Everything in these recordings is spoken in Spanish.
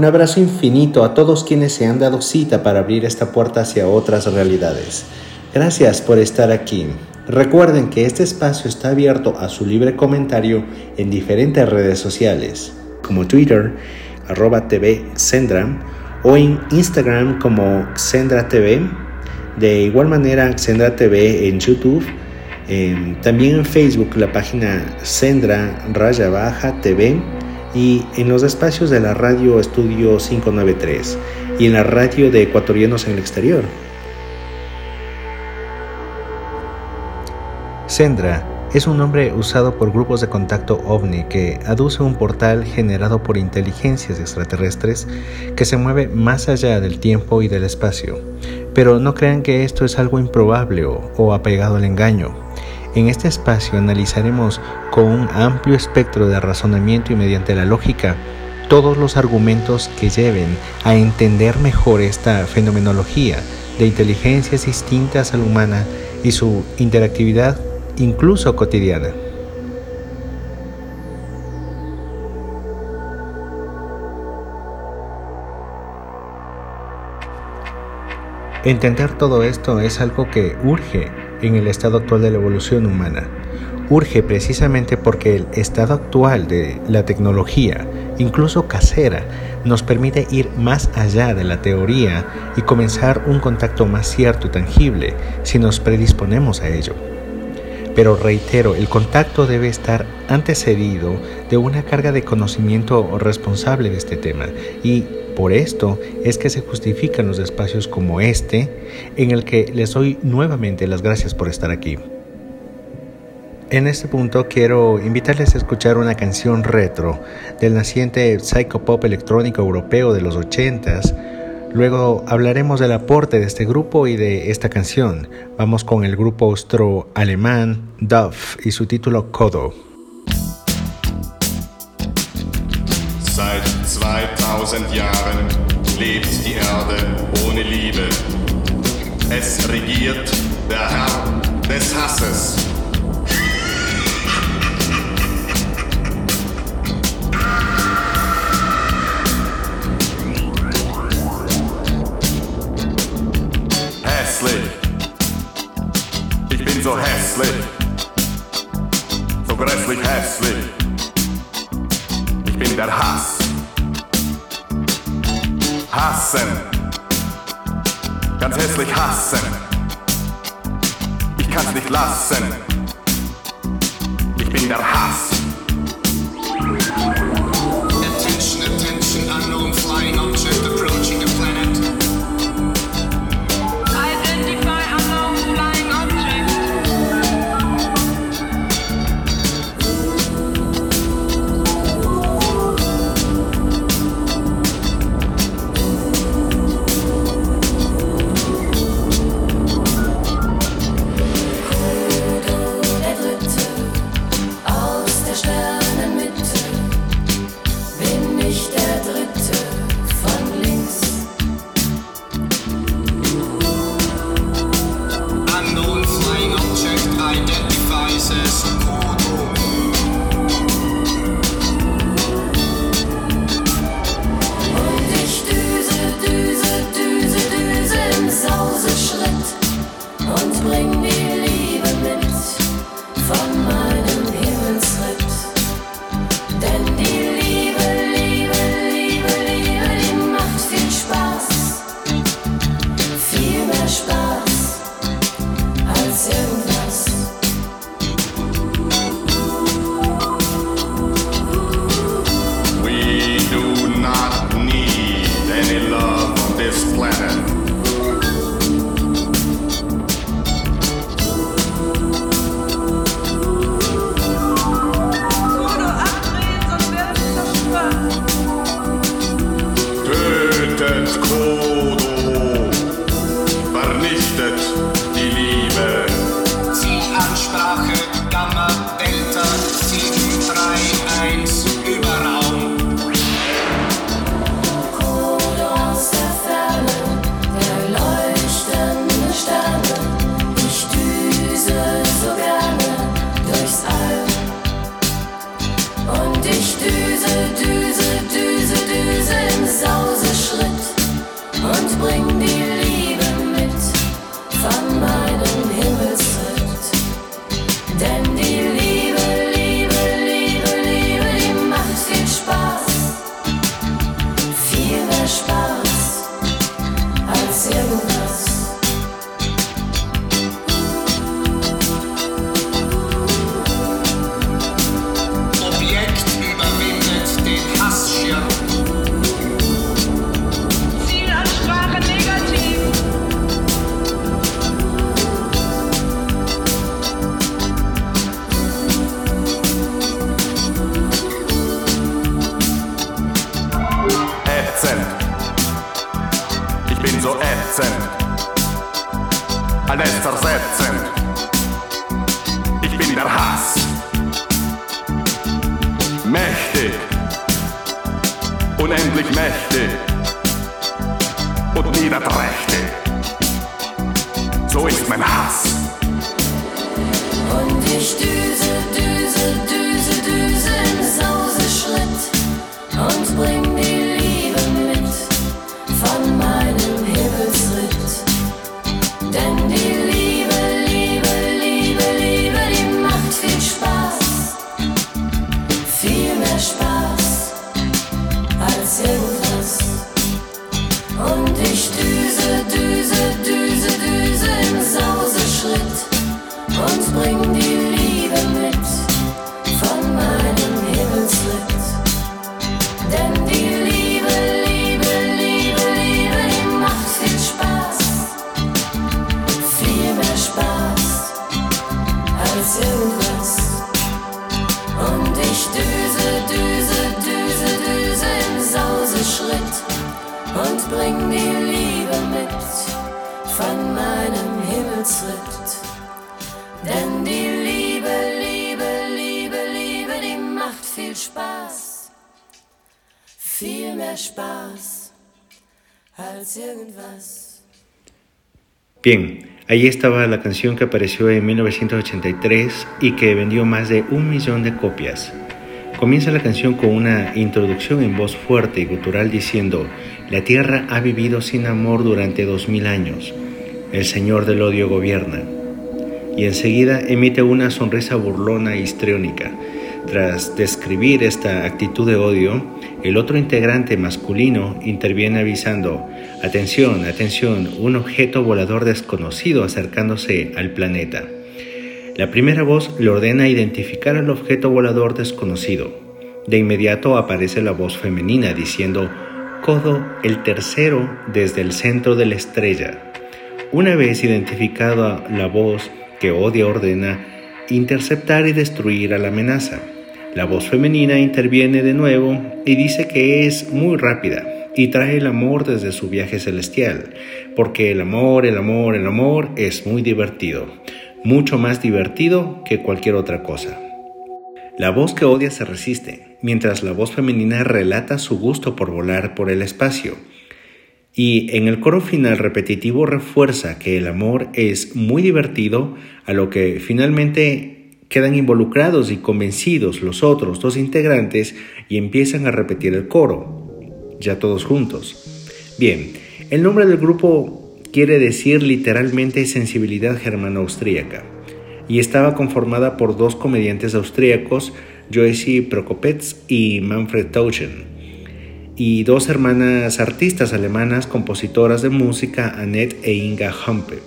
Un abrazo infinito a todos quienes se han dado cita para abrir esta puerta hacia otras realidades. Gracias por estar aquí. Recuerden que este espacio está abierto a su libre comentario en diferentes redes sociales, como Twitter, arroba TV o en Instagram como Xendra TV. De igual manera, Xendra TV en YouTube. también en Facebook, la página Xendra Raya Baja TV y en los espacios de la radio Estudio 593 y en la radio de ecuatorianos en el exterior. Sendra es un nombre usado por grupos de contacto ovni que aduce un portal generado por inteligencias extraterrestres que se mueve más allá del tiempo y del espacio. Pero no crean que esto es algo improbable o, o apegado al engaño. En este espacio analizaremos con un amplio espectro de razonamiento y mediante la lógica todos los argumentos que lleven a entender mejor esta fenomenología de inteligencias distintas a la humana y su interactividad incluso cotidiana. Entender todo esto es algo que urge en el estado actual de la evolución humana. Urge precisamente porque el estado actual de la tecnología, incluso casera, nos permite ir más allá de la teoría y comenzar un contacto más cierto y tangible si nos predisponemos a ello. Pero reitero, el contacto debe estar antecedido de una carga de conocimiento responsable de este tema y por esto es que se justifican los espacios como este, en el que les doy nuevamente las gracias por estar aquí. En este punto quiero invitarles a escuchar una canción retro del naciente psychopop electrónico europeo de los 80s. Luego hablaremos del aporte de este grupo y de esta canción. Vamos con el grupo austro-alemán Duff y su título Kodo. 2000 Jahren lebt die Erde ohne Liebe. Es regiert der Herr des Hasses. Hässlich. Ich bin so hässlich. So grässlich hässlich. Ich bin der Hass hassen. Ganz hässlich hassen. Ich kann's nicht lassen. Ich bin der Hass. Ahí estaba la canción que apareció en 1983 y que vendió más de un millón de copias. Comienza la canción con una introducción en voz fuerte y gutural diciendo, la tierra ha vivido sin amor durante dos mil años, el Señor del odio gobierna. Y enseguida emite una sonrisa burlona e histriónica. Tras describir esta actitud de odio, el otro integrante masculino interviene avisando, atención, atención, un objeto volador desconocido acercándose al planeta. La primera voz le ordena identificar al objeto volador desconocido. De inmediato aparece la voz femenina diciendo, Codo el tercero desde el centro de la estrella. Una vez identificada la voz que odia ordena interceptar y destruir a la amenaza. La voz femenina interviene de nuevo y dice que es muy rápida y trae el amor desde su viaje celestial, porque el amor, el amor, el amor es muy divertido, mucho más divertido que cualquier otra cosa. La voz que odia se resiste, mientras la voz femenina relata su gusto por volar por el espacio. Y en el coro final repetitivo refuerza que el amor es muy divertido, a lo que finalmente quedan involucrados y convencidos los otros dos integrantes y empiezan a repetir el coro, ya todos juntos. Bien, el nombre del grupo quiere decir literalmente sensibilidad germano-austríaca y estaba conformada por dos comediantes austríacos, Joyce Prokopetz y Manfred Tauschen, y dos hermanas artistas alemanas compositoras de música, Annette e Inga Humpe.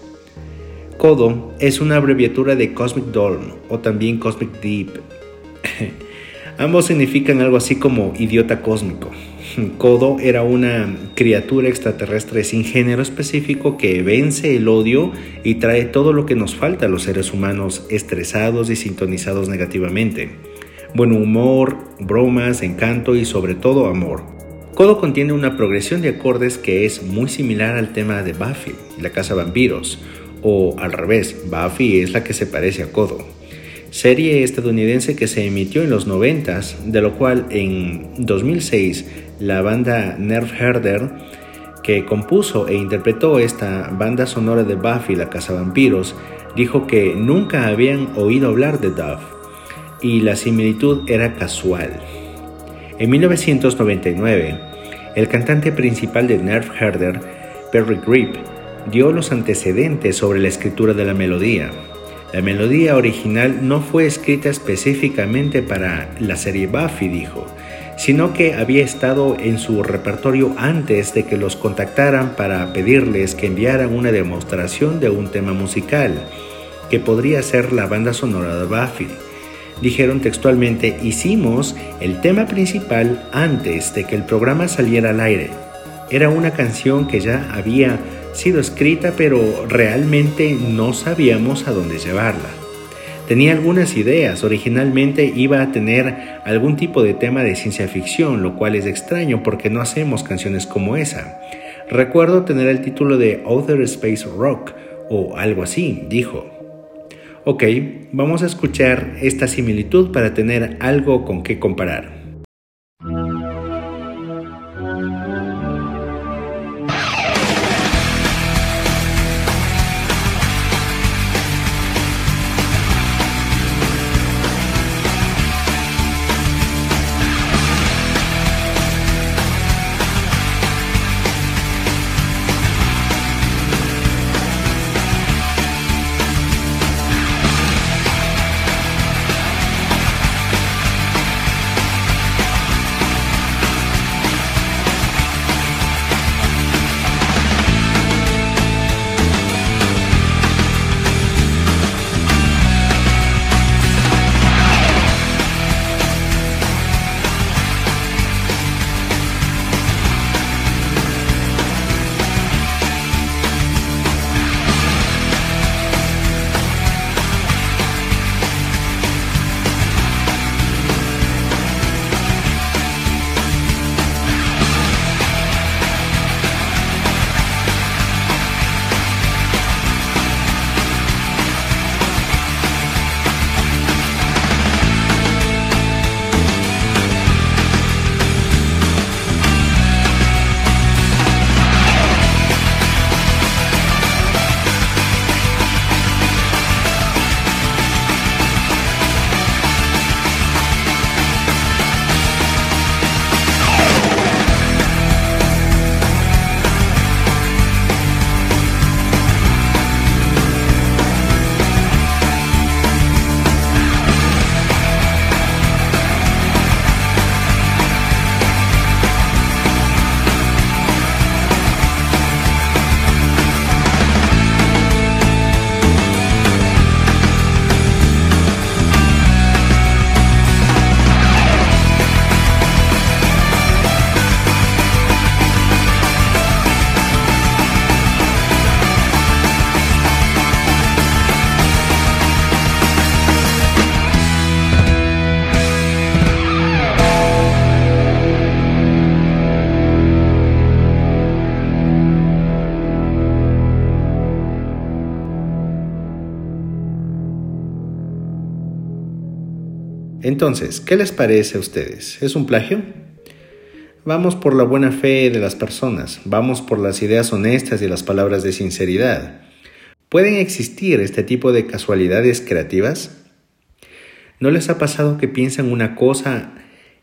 Codo es una abreviatura de Cosmic Dawn o también Cosmic Deep. Ambos significan algo así como idiota cósmico. Kodo era una criatura extraterrestre sin género específico que vence el odio y trae todo lo que nos falta a los seres humanos estresados y sintonizados negativamente. Buen humor, bromas, encanto y sobre todo amor. Kodo contiene una progresión de acordes que es muy similar al tema de Buffy, la casa vampiros, o al revés, Buffy es la que se parece a Kodo serie estadounidense que se emitió en los 90, de lo cual en 2006 la banda Nerf Herder, que compuso e interpretó esta banda sonora de Buffy la Vampiros, dijo que nunca habían oído hablar de Duff y la similitud era casual. En 1999, el cantante principal de Nerf Herder, Perry Grip, dio los antecedentes sobre la escritura de la melodía. La melodía original no fue escrita específicamente para la serie Buffy, dijo, sino que había estado en su repertorio antes de que los contactaran para pedirles que enviaran una demostración de un tema musical, que podría ser la banda sonora de Buffy. Dijeron textualmente, hicimos el tema principal antes de que el programa saliera al aire. Era una canción que ya había sido escrita, pero realmente no sabíamos a dónde llevarla. Tenía algunas ideas, originalmente iba a tener algún tipo de tema de ciencia ficción, lo cual es extraño porque no hacemos canciones como esa. Recuerdo tener el título de Outer Space Rock o algo así, dijo. Ok, vamos a escuchar esta similitud para tener algo con qué comparar. Entonces, ¿qué les parece a ustedes? ¿Es un plagio? Vamos por la buena fe de las personas, vamos por las ideas honestas y las palabras de sinceridad. ¿Pueden existir este tipo de casualidades creativas? ¿No les ha pasado que piensan una cosa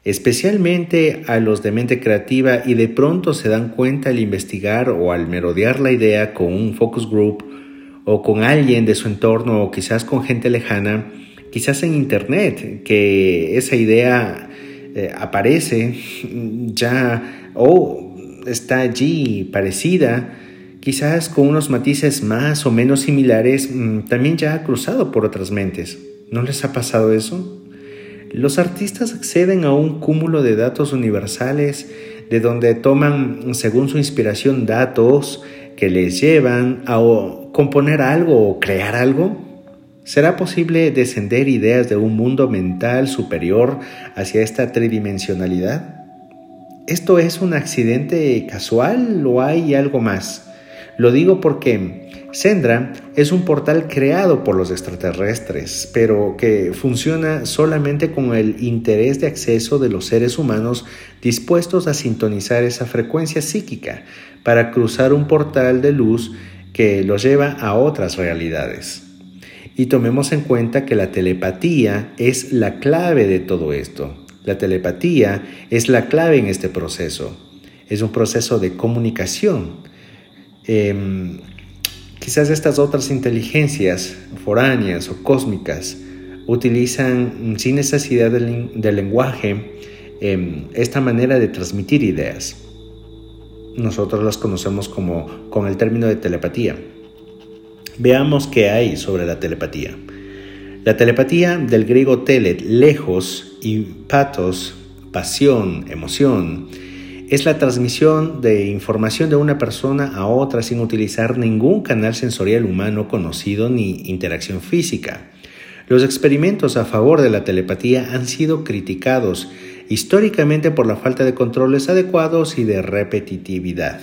especialmente a los de mente creativa y de pronto se dan cuenta al investigar o al merodear la idea con un focus group o con alguien de su entorno o quizás con gente lejana quizás en Internet, que esa idea eh, aparece ya o está allí parecida, quizás con unos matices más o menos similares, mm, también ya ha cruzado por otras mentes. ¿No les ha pasado eso? Los artistas acceden a un cúmulo de datos universales de donde toman, según su inspiración, datos que les llevan a componer algo o crear algo. ¿Será posible descender ideas de un mundo mental superior hacia esta tridimensionalidad? ¿Esto es un accidente casual o hay algo más? Lo digo porque Sendra es un portal creado por los extraterrestres, pero que funciona solamente con el interés de acceso de los seres humanos dispuestos a sintonizar esa frecuencia psíquica para cruzar un portal de luz que los lleva a otras realidades. Y tomemos en cuenta que la telepatía es la clave de todo esto. La telepatía es la clave en este proceso. Es un proceso de comunicación. Em, Quizás estas otras inteligencias foráneas o cósmicas utilizan sin necesidad del, lenguaje em, esta manera de transmitir ideas. Nosotros las conocemos como con el término de telepatía. Veamos qué hay sobre la telepatía. La telepatía del griego telet, lejos, y patos, pasión, emoción, es la transmisión de información de una persona a otra sin utilizar ningún canal sensorial humano conocido ni interacción física. Los experimentos a favor de la telepatía han sido criticados históricamente por la falta de controles adecuados y de repetitividad.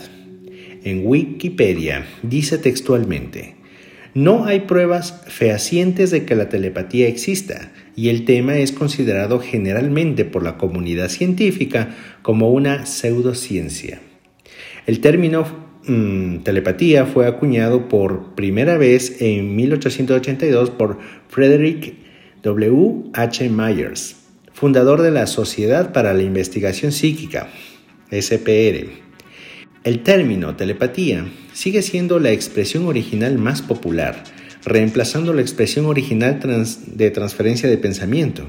En Wikipedia dice textualmente, no hay pruebas fehacientes de que la telepatía exista, y el tema es considerado generalmente por la comunidad científica como una pseudociencia. El término mm, telepatía fue acuñado por primera vez en 1882 por Frederick W. H. Myers, fundador de la Sociedad para la Investigación Psíquica, SPR. El término telepatía sigue siendo la expresión original más popular, reemplazando la expresión original de transferencia de pensamiento.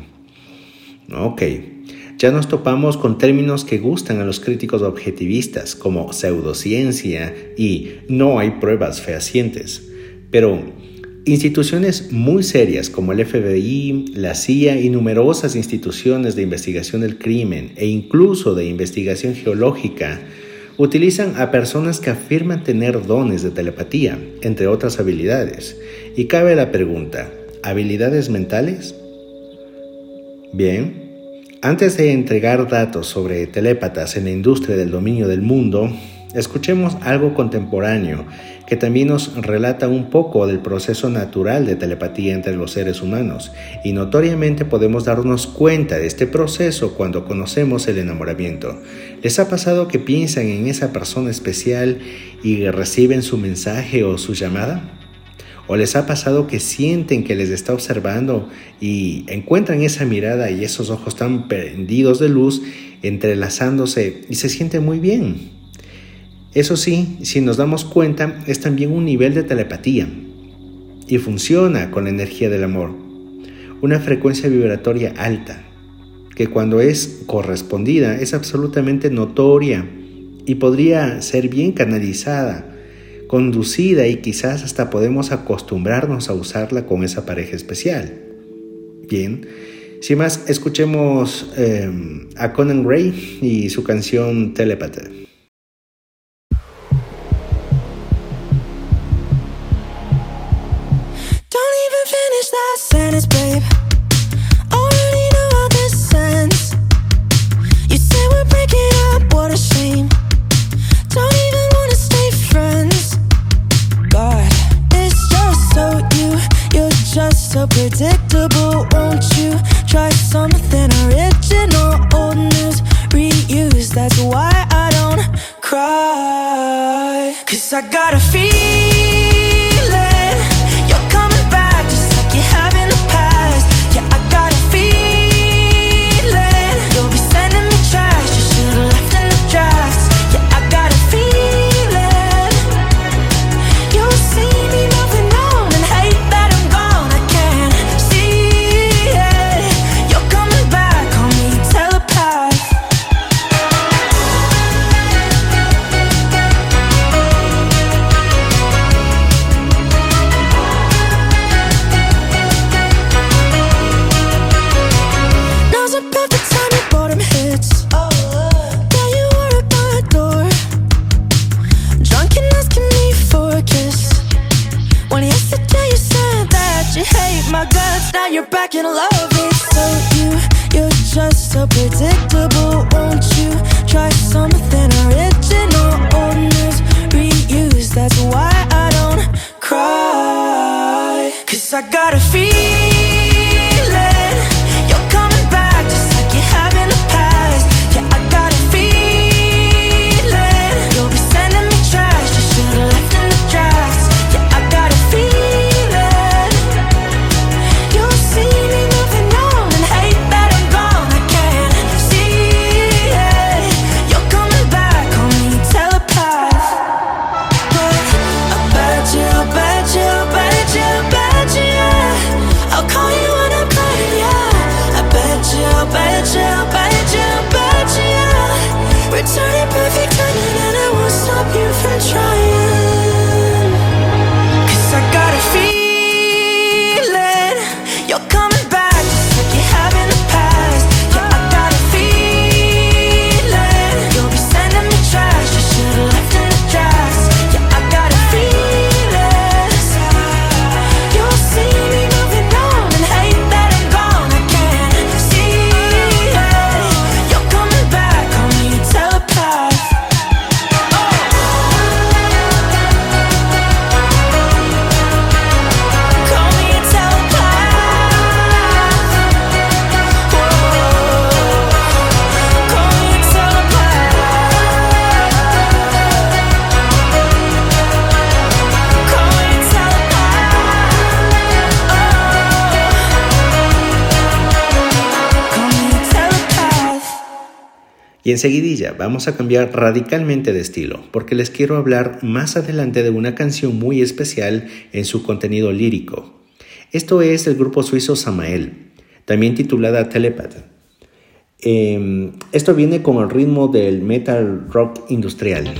Ok, ya nos topamos con términos que gustan a los críticos objetivistas, como pseudociencia y no hay pruebas fehacientes. Pero instituciones muy serias como el FBI, la CIA y numerosas instituciones de investigación del crimen e incluso de investigación geológica utilizan a personas que afirman tener dones de telepatía, entre otras habilidades. Y cabe la pregunta, ¿habilidades mentales? Bien, antes de entregar datos sobre telépatas en la industria del dominio del mundo, escuchemos algo contemporáneo que también nos relata un poco del proceso natural de telepatía entre los seres humanos y notoriamente podemos darnos cuenta de este proceso cuando conocemos el enamoramiento. ¿Les ha pasado que piensan en esa persona especial y reciben su mensaje o su llamada? ¿O les ha pasado que sienten que les está observando y encuentran esa mirada y esos ojos tan prendidos de luz entrelazándose y se sienten muy bien? Eso sí, si nos damos cuenta, es también un nivel de telepatía y funciona con la energía del amor. Una frecuencia vibratoria alta, que cuando es correspondida es absolutamente notoria y podría ser bien canalizada, conducida y quizás hasta podemos acostumbrarnos a usarla con esa pareja especial. Bien, sin más, escuchemos eh, a Conan Gray y su canción Telepathy. Enseguidilla vamos a cambiar radicalmente de estilo porque les quiero hablar más adelante de una canción muy especial en su contenido lírico. Esto es el grupo suizo Samael, también titulada Telepath. Em, esto viene con el ritmo del metal rock industrial.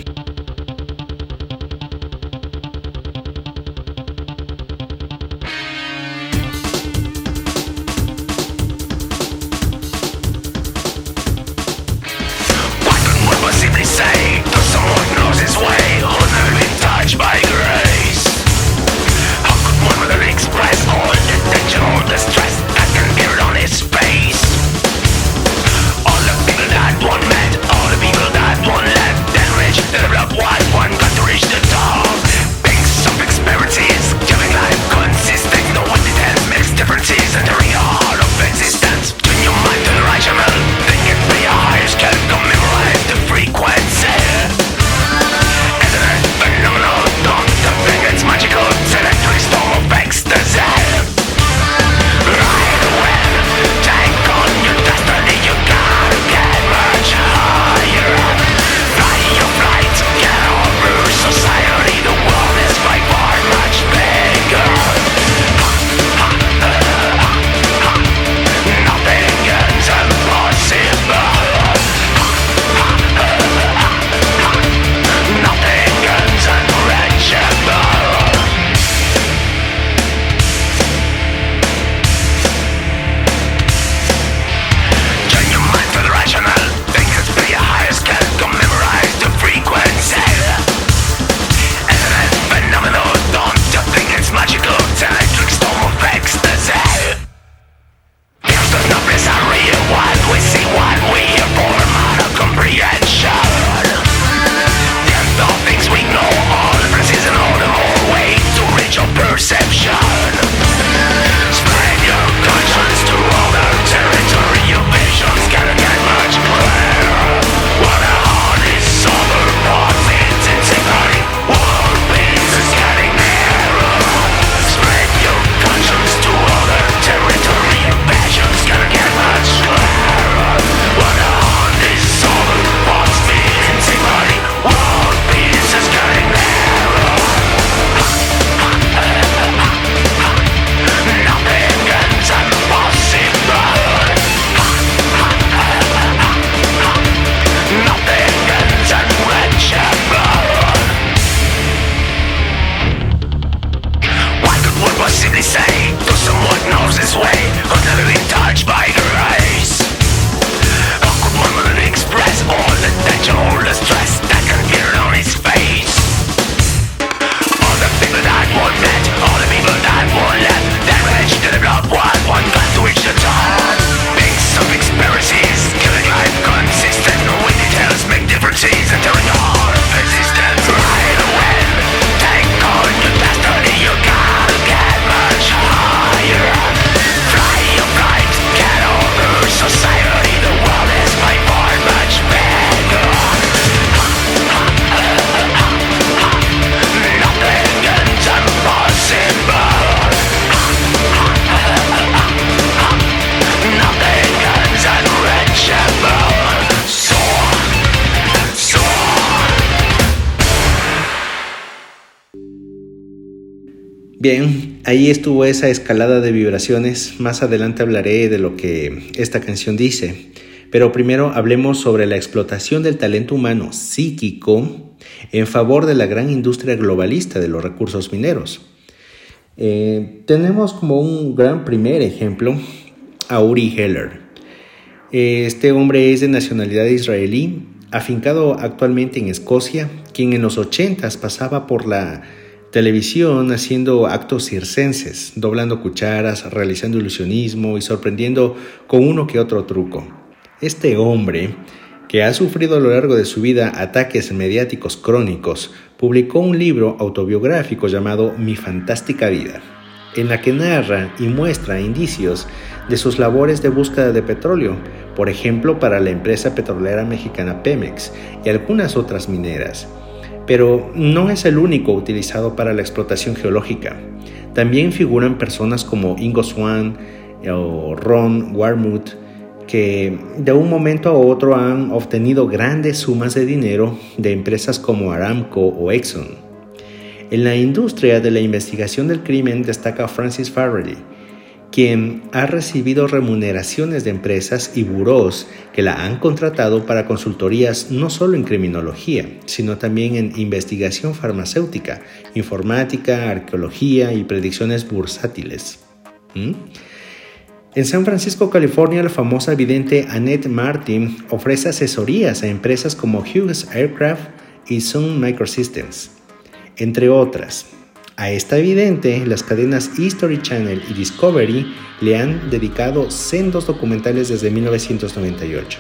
Ahí estuvo esa escalada de vibraciones. Más adelante hablaré de lo que esta canción dice. Pero primero hablemos sobre la explotación del talento humano psíquico en favor de la gran industria globalista de los recursos mineros. Eh, tenemos como un gran primer ejemplo a Uri Heller. Este hombre es de nacionalidad israelí, afincado actualmente en Escocia, quien en los 80 pasaba por la televisión haciendo actos circenses, doblando cucharas, realizando ilusionismo y sorprendiendo con uno que otro truco. Este hombre, que ha sufrido a lo largo de su vida ataques mediáticos crónicos, publicó un libro autobiográfico llamado Mi fantástica vida, en la que narra y muestra indicios de sus labores de búsqueda de petróleo, por ejemplo para la empresa petrolera mexicana Pemex y algunas otras mineras. Pero no es el único utilizado para la explotación geológica. También figuran personas como Ingo Swan o Ron Warmuth, que de un momento a otro han obtenido grandes sumas de dinero de empresas como Aramco o Exxon. En la industria de la investigación del crimen destaca Francis Farrelly, quien ha recibido remuneraciones de empresas y burós que la han contratado para consultorías no solo en criminología, sino también en investigación farmacéutica, informática, arqueología y predicciones bursátiles. ¿Mm? En San Francisco, California, la famosa vidente Annette Martin ofrece asesorías a empresas como Hughes Aircraft y Sun Microsystems, entre otras. A esta vidente, las cadenas History Channel y Discovery le han dedicado sendos documentales desde 1998.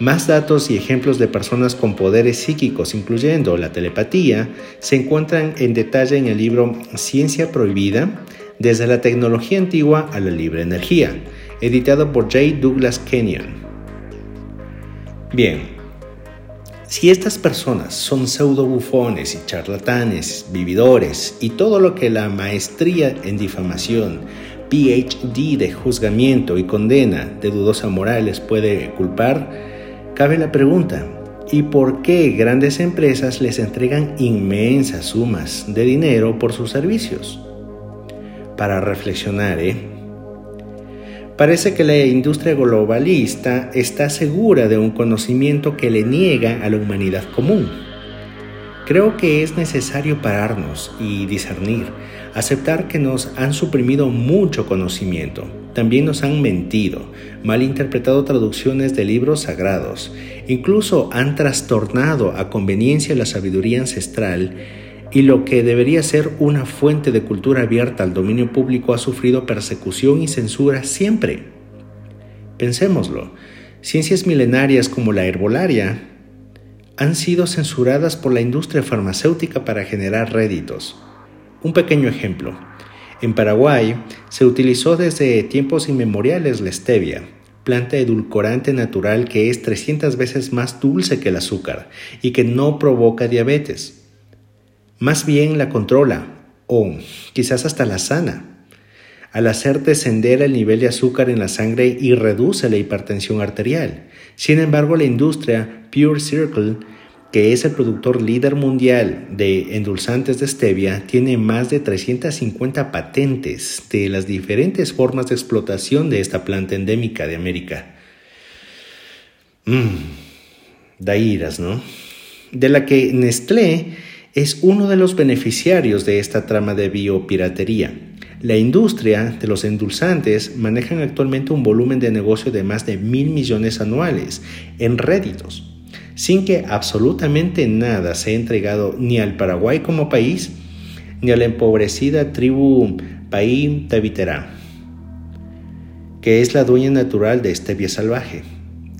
Más datos y ejemplos de personas con poderes psíquicos, incluyendo la telepatía, se encuentran en detalle en el libro Ciencia Prohibida, desde la tecnología antigua a la libre energía, editado por J. Douglas Kenyon. Bien, si estas personas son pseudo bufones y charlatanes, vividores y todo lo que la maestría en difamación, PhD de juzgamiento y condena de dudosa moral les puede culpar, cabe la pregunta, ¿y por qué grandes empresas les entregan inmensas sumas de dinero por sus servicios? para reflexionar. ¿eh? Parece que la industria globalista está segura de un conocimiento que le niega a la humanidad común. Creo que es necesario pararnos y discernir, aceptar que nos han suprimido mucho conocimiento, también nos han mentido, malinterpretado traducciones de libros sagrados, incluso han trastornado a conveniencia la sabiduría ancestral y lo que debería ser una fuente de cultura abierta al dominio público ha sufrido persecución y censura siempre. Pensémoslo, ciencias milenarias como la herbolaria han sido censuradas por la industria farmacéutica para generar réditos. Un pequeño ejemplo. En Paraguay se utilizó desde tiempos inmemoriales la stevia, planta edulcorante natural que es 300 veces más dulce que el azúcar y que no provoca diabetes más bien la controla o quizás hasta la sana. Al hacer descender el nivel de azúcar en la sangre y reduce la hipertensión arterial. Sin embargo, la industria Pure Circle, que es el productor líder mundial de endulzantes de stevia, tiene más de 350 patentes de las diferentes formas de explotación de esta planta endémica de América. Mmm, da iras, ¿no? De la que Nestlé es uno de los beneficiarios de esta trama de biopiratería. La industria de los endulzantes manejan actualmente un volumen de negocio de más de mil millones anuales en réditos, sin que absolutamente nada sea entregado ni al Paraguay como país, ni a la empobrecida tribu Paí Tabiterá, que es la dueña natural de este vía salvaje,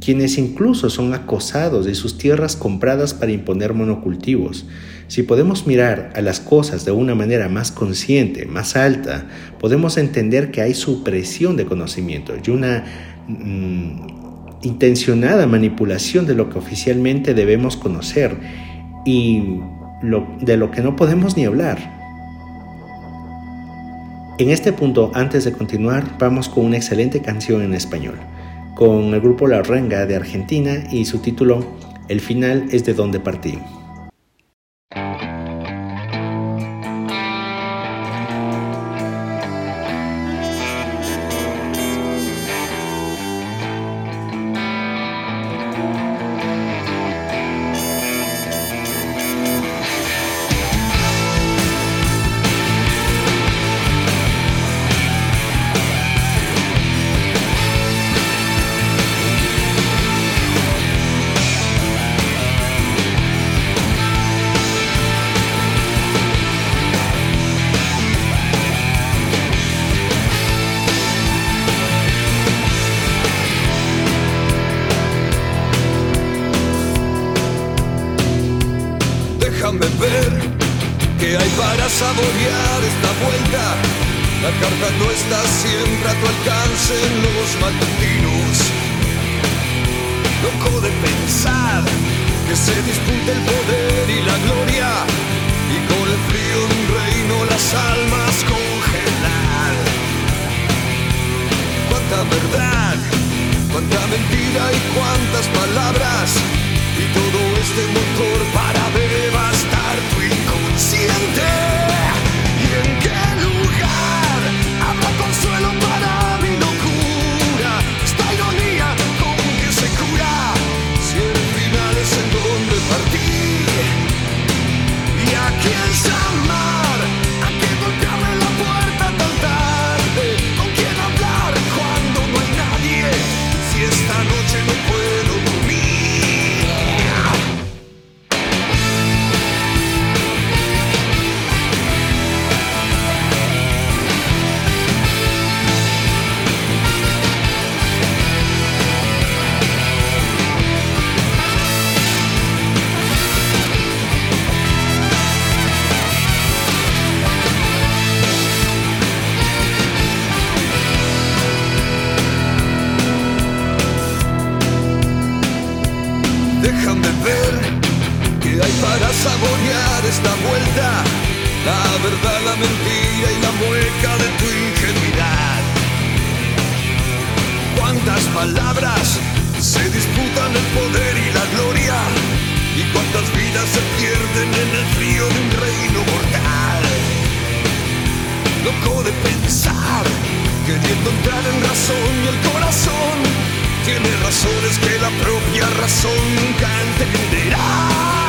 quienes incluso son acosados de sus tierras compradas para imponer monocultivos, si podemos mirar a las cosas de una manera más consciente, más alta, podemos entender que hay supresión de conocimiento y una mm, intencionada manipulación de lo que oficialmente debemos conocer y de lo que no podemos ni hablar. En este punto, antes de continuar, vamos con una excelente canción en español, con el grupo La Renga de Argentina y su título El final es de donde partí. Saborear esta vuelta. La carta no está siempre a tu alcance en los matutinos. Loco de pensar que se disputa el poder y la gloria. Y con el frío de un reino las almas congelar. Cuánta verdad, cuánta mentira y cuántas palabras. Y todo este motor para devastar tu inconsciente. ¿Y en qué lugar habrá consuelo para mi locura? Esta ironía con que se cura. Si el final es donde partir. ¿Y a quién? ¿A esta vuelta. La verdad, la mentira y la mueca de tu ingenuidad. Cuántas palabras se disputan el poder y la gloria. Y cuántas vidas se pierden en el frío de un reino mortal. Loco de pensar, queriendo entrar en razón y el corazón tiene razones que la propia razón nunca entenderá.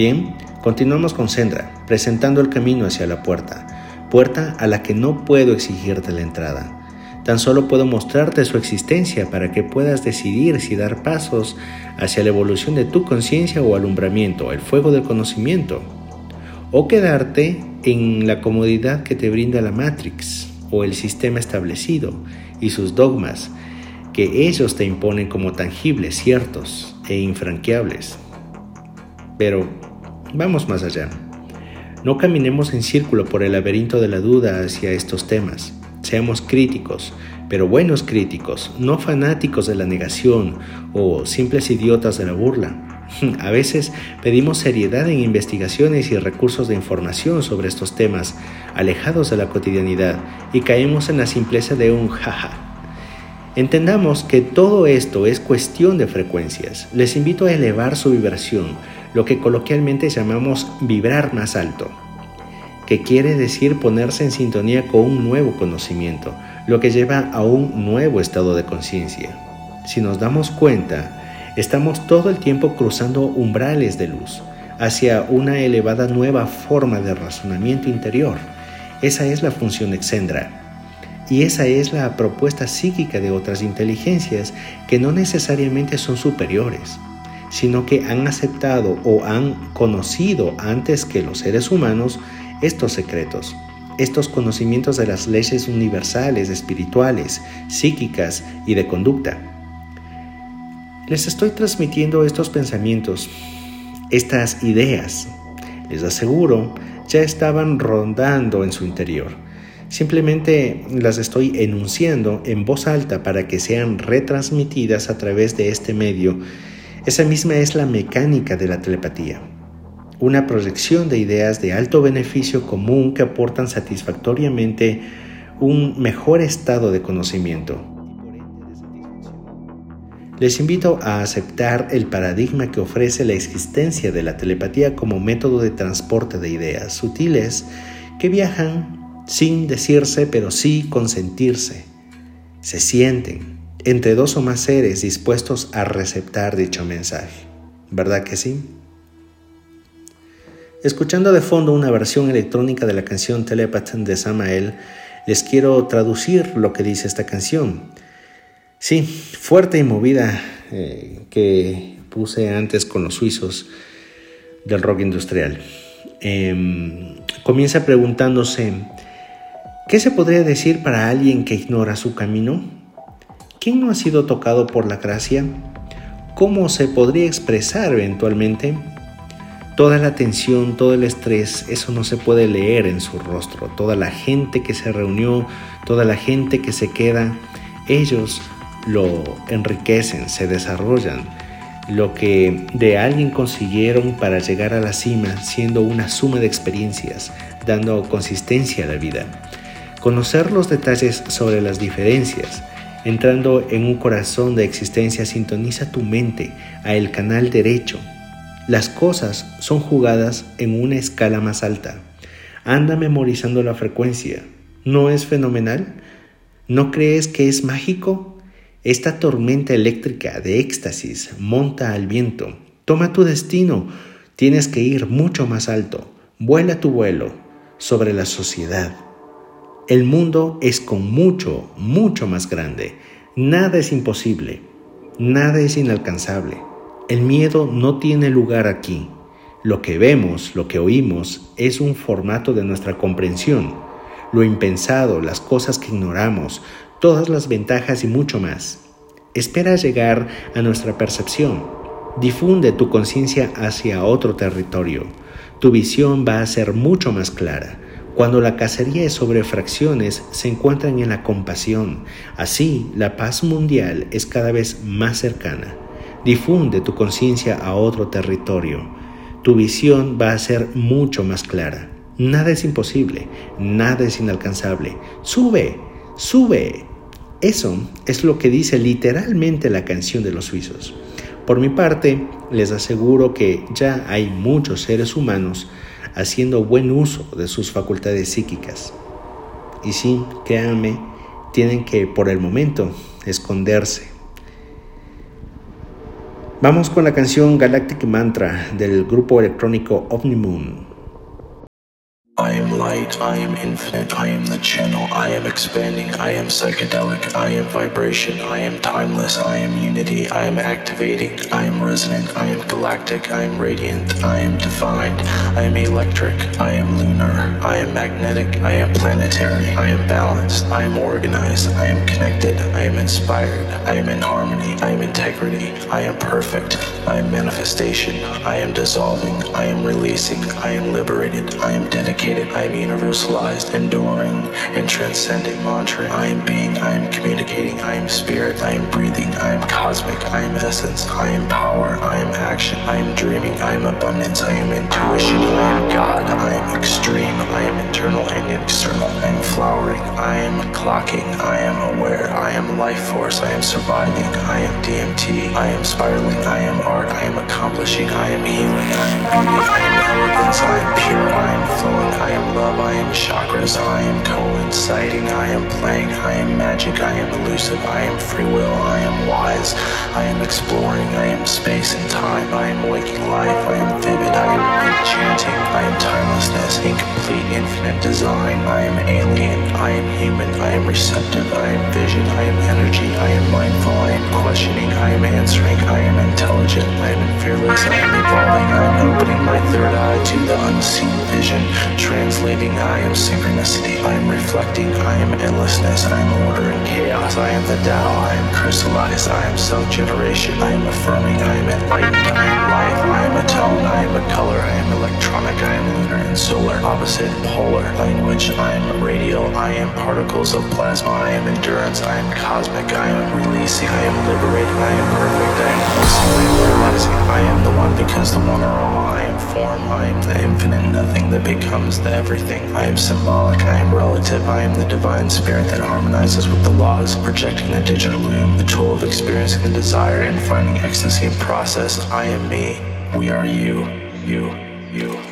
Bien, continuamos con Sendra, presentando el camino hacia la puerta, puerta a la que no puedo exigirte la entrada. Tan solo puedo mostrarte su existencia para que puedas decidir si dar pasos hacia la evolución de tu conciencia o alumbramiento, el fuego del conocimiento, o quedarte en la comodidad que te brinda la Matrix o el sistema establecido y sus dogmas que ellos te imponen como tangibles, ciertos e infranqueables. Pero vamos más allá. No caminemos en círculo por el laberinto de la duda hacia estos temas. Seamos críticos, pero buenos críticos, no fanáticos de la negación o simples idiotas de la burla. A veces pedimos seriedad en investigaciones y recursos de información sobre estos temas, alejados de la cotidianidad, y caemos en la simpleza de un jaja. Entendamos que todo esto es cuestión de frecuencias. Les invito a elevar su vibración, lo que coloquialmente llamamos vibrar más alto, que quiere decir ponerse en sintonía con un nuevo conocimiento, lo que lleva a un nuevo estado de conciencia. Si nos damos cuenta, Estamos todo el tiempo cruzando umbrales de luz hacia una elevada nueva forma de razonamiento interior. Esa es la función exendra. Y esa es la propuesta psíquica de otras inteligencias que no necesariamente son superiores, sino que han aceptado o han conocido antes que los seres humanos estos secretos, estos conocimientos de las leyes universales, espirituales, psíquicas y de conducta. Les estoy transmitiendo estos pensamientos, estas ideas. Les aseguro, ya estaban rondando en su interior Simplemente las estoy enunciando en voz alta para que sean retransmitidas a través de este medio. Esa misma es la mecánica de la telepatía. Una proyección de ideas de alto beneficio común que aportan satisfactoriamente un mejor estado de conocimiento. Les invito a aceptar el paradigma que ofrece la existencia de la telepatía como método de transporte de ideas sutiles que viajan sin decirse, pero sí consentirse. Se sienten entre dos o más seres dispuestos a receptar dicho mensaje. ¿Verdad que sí? Escuchando de fondo una versión electrónica de la canción Telepath de Samael, les quiero traducir lo que dice esta canción. Sí, fuerte y movida eh, que puse antes con los suizos del rock industrial. Em, comienza preguntándose, ¿Qué se podría decir para alguien que ignora su camino? ¿Quién no ha sido tocado por la gracia? ¿Cómo se podría expresar eventualmente? Toda la tensión, todo el estrés, eso no se puede leer en su rostro. Toda la gente que se reunió, toda la gente que se queda, ellos lo enriquecen, se desarrollan. Lo que de alguien consiguieron para llegar a la cima, siendo una suma de experiencias, dando consistencia a la vida conocer los detalles sobre las diferencias. Entrando en un corazón de existencia, sintoniza tu mente a el canal derecho. Las cosas son jugadas en una escala más alta. Anda memorizando la frecuencia. ¿No es fenomenal? ¿No crees que es mágico? Esta tormenta eléctrica de éxtasis monta al viento. Toma tu destino. Tienes que ir mucho más alto. Vuela tu vuelo sobre la sociedad. El mundo es con mucho, mucho más grande. Nada es imposible. Nada es inalcanzable. El miedo no tiene lugar aquí. Lo que vemos, lo que oímos, es un formato de nuestra comprensión. Lo impensado, las cosas que ignoramos, todas las ventajas y mucho más. Espera llegar a nuestra percepción. Difunde tu conciencia hacia otro territorio. Tu visión va a ser mucho más clara cuando la cacería es sobre fracciones, se encuentran en la compasión. Así, la paz mundial es cada vez más cercana. Difunde tu conciencia a otro territorio. Tu visión va a ser mucho más clara. Nada es imposible, nada es inalcanzable. Sube, sube. Eso es lo que dice literalmente la canción de los suizos. Por mi parte, les aseguro que ya hay muchos seres humanos haciendo buen uso de sus facultades psíquicas. Y sí, créanme, tienen que por el momento esconderse. Vamos con la canción Galactic Mantra del grupo electrónico Omnimoon. I am light, I am infinite, I am the channel, I am expanding, I am psychedelic, I am vibration, I am timeless, I am unity, I am activating, I am resonant, I am galactic, I am radiant, I am defined, I am electric, I am lunar, I am magnetic, I am planetary, I am balanced, I am organized, I am connected, I am inspired, I am in harmony, I am integrity, I am perfect, I am manifestation, I am dissolving, I am releasing, I am liberated, I am dedicated. I am universalized, enduring, and transcending mantra. I am being, I am communicating, I am spirit, I am breathing, I am cosmic, I am essence, I am power, I am action, I am dreaming, I am abundance, I am intuition, I am God, I am extreme, I am internal and external, I am flowering, I am clocking, I am aware, I am life force, I am surviving, I am DMT, I am spiraling, I am art, I am accomplishing, I am healing, I am beauty, I am elegance, I am pure, I am flowing, I am love, I am chakras, I am coinciding, I am playing, I am magic, I am elusive, I am free will, I am wise, I am exploring, I am space and time, I am waking life, I am vivid, I am enchanting, I am timelessness, incomplete, infinite design, I am alien, I am human, I am receptive, I am vision, I am energy, I am mindful, I am questioning, I am answering, I am intelligent, I am fearless, I am evolving, I am opening my third eye to the unseen vision, translating, I am synchronicity, I am reflecting, I am endlessness, I am order and chaos, I am the Tao, I am crystallized, I am self-generation, I am affirming, I am enlightened, I am life, I am a tone, I am a color, I am electronic, I am lunar and solar, opposite, polar, language, I am radial, I am particles of plasma, I am endurance, I am cosmic, I am releasing, I am liberating, I am perfect, I am am realizing, I am the one because the one are all, I am form, I am the infinite nothing that becomes the everything, I am symbolic, I am relative, I am the divine spirit that harmonizes with the laws, projecting the digital loom, the tool of experiencing the desire and finding ecstasy in process, I am me, we are you, you, you.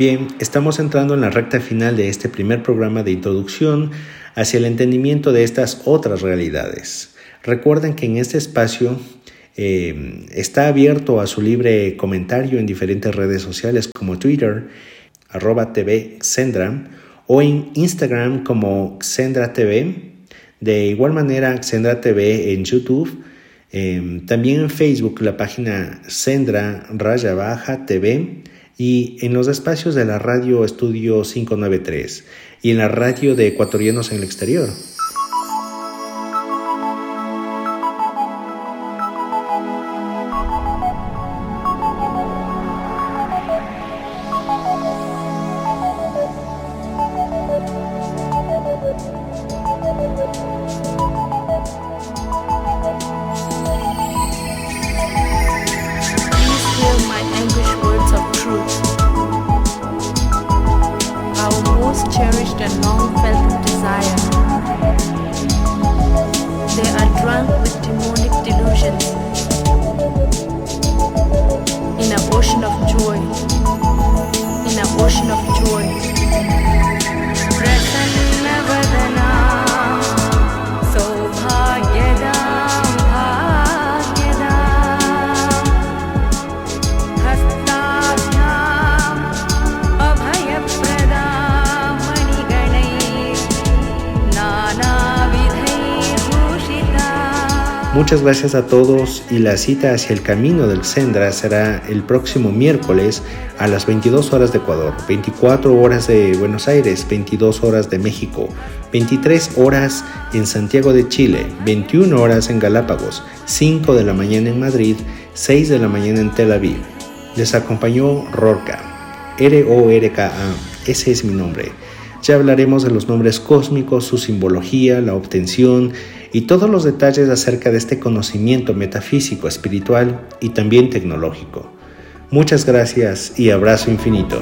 Bien, estamos entrando en la recta final de este primer programa de introducción hacia el entendimiento de estas otras realidades. Recuerden que en este espacio eh, está abierto a su libre comentario en diferentes redes sociales como Twitter, arroba TV Xendra, o en Instagram como Xendra TV. De igual manera, Xendra TV en YouTube. eh, también en Facebook, la página Xendra Raya Baja TV y en los espacios de la radio Estudio 593 y en la radio de Ecuatorianos en el Exterior. Muchas gracias a todos y la cita hacia el camino del Sendra será el próximo miércoles a las 22 horas de Ecuador, 24 horas de Buenos Aires, 22 horas de México, 23 horas en Santiago de Chile, 21 horas en Galápagos, 5 de la mañana en Madrid, 6 de la mañana en Tel Aviv. Les acompañó Rorca, R-O-R-K-A, ese es mi nombre. Ya hablaremos de los nombres cósmicos, su simbología, la obtención y todos los detalles acerca de este conocimiento metafísico, espiritual y también tecnológico. Muchas gracias y abrazo infinito.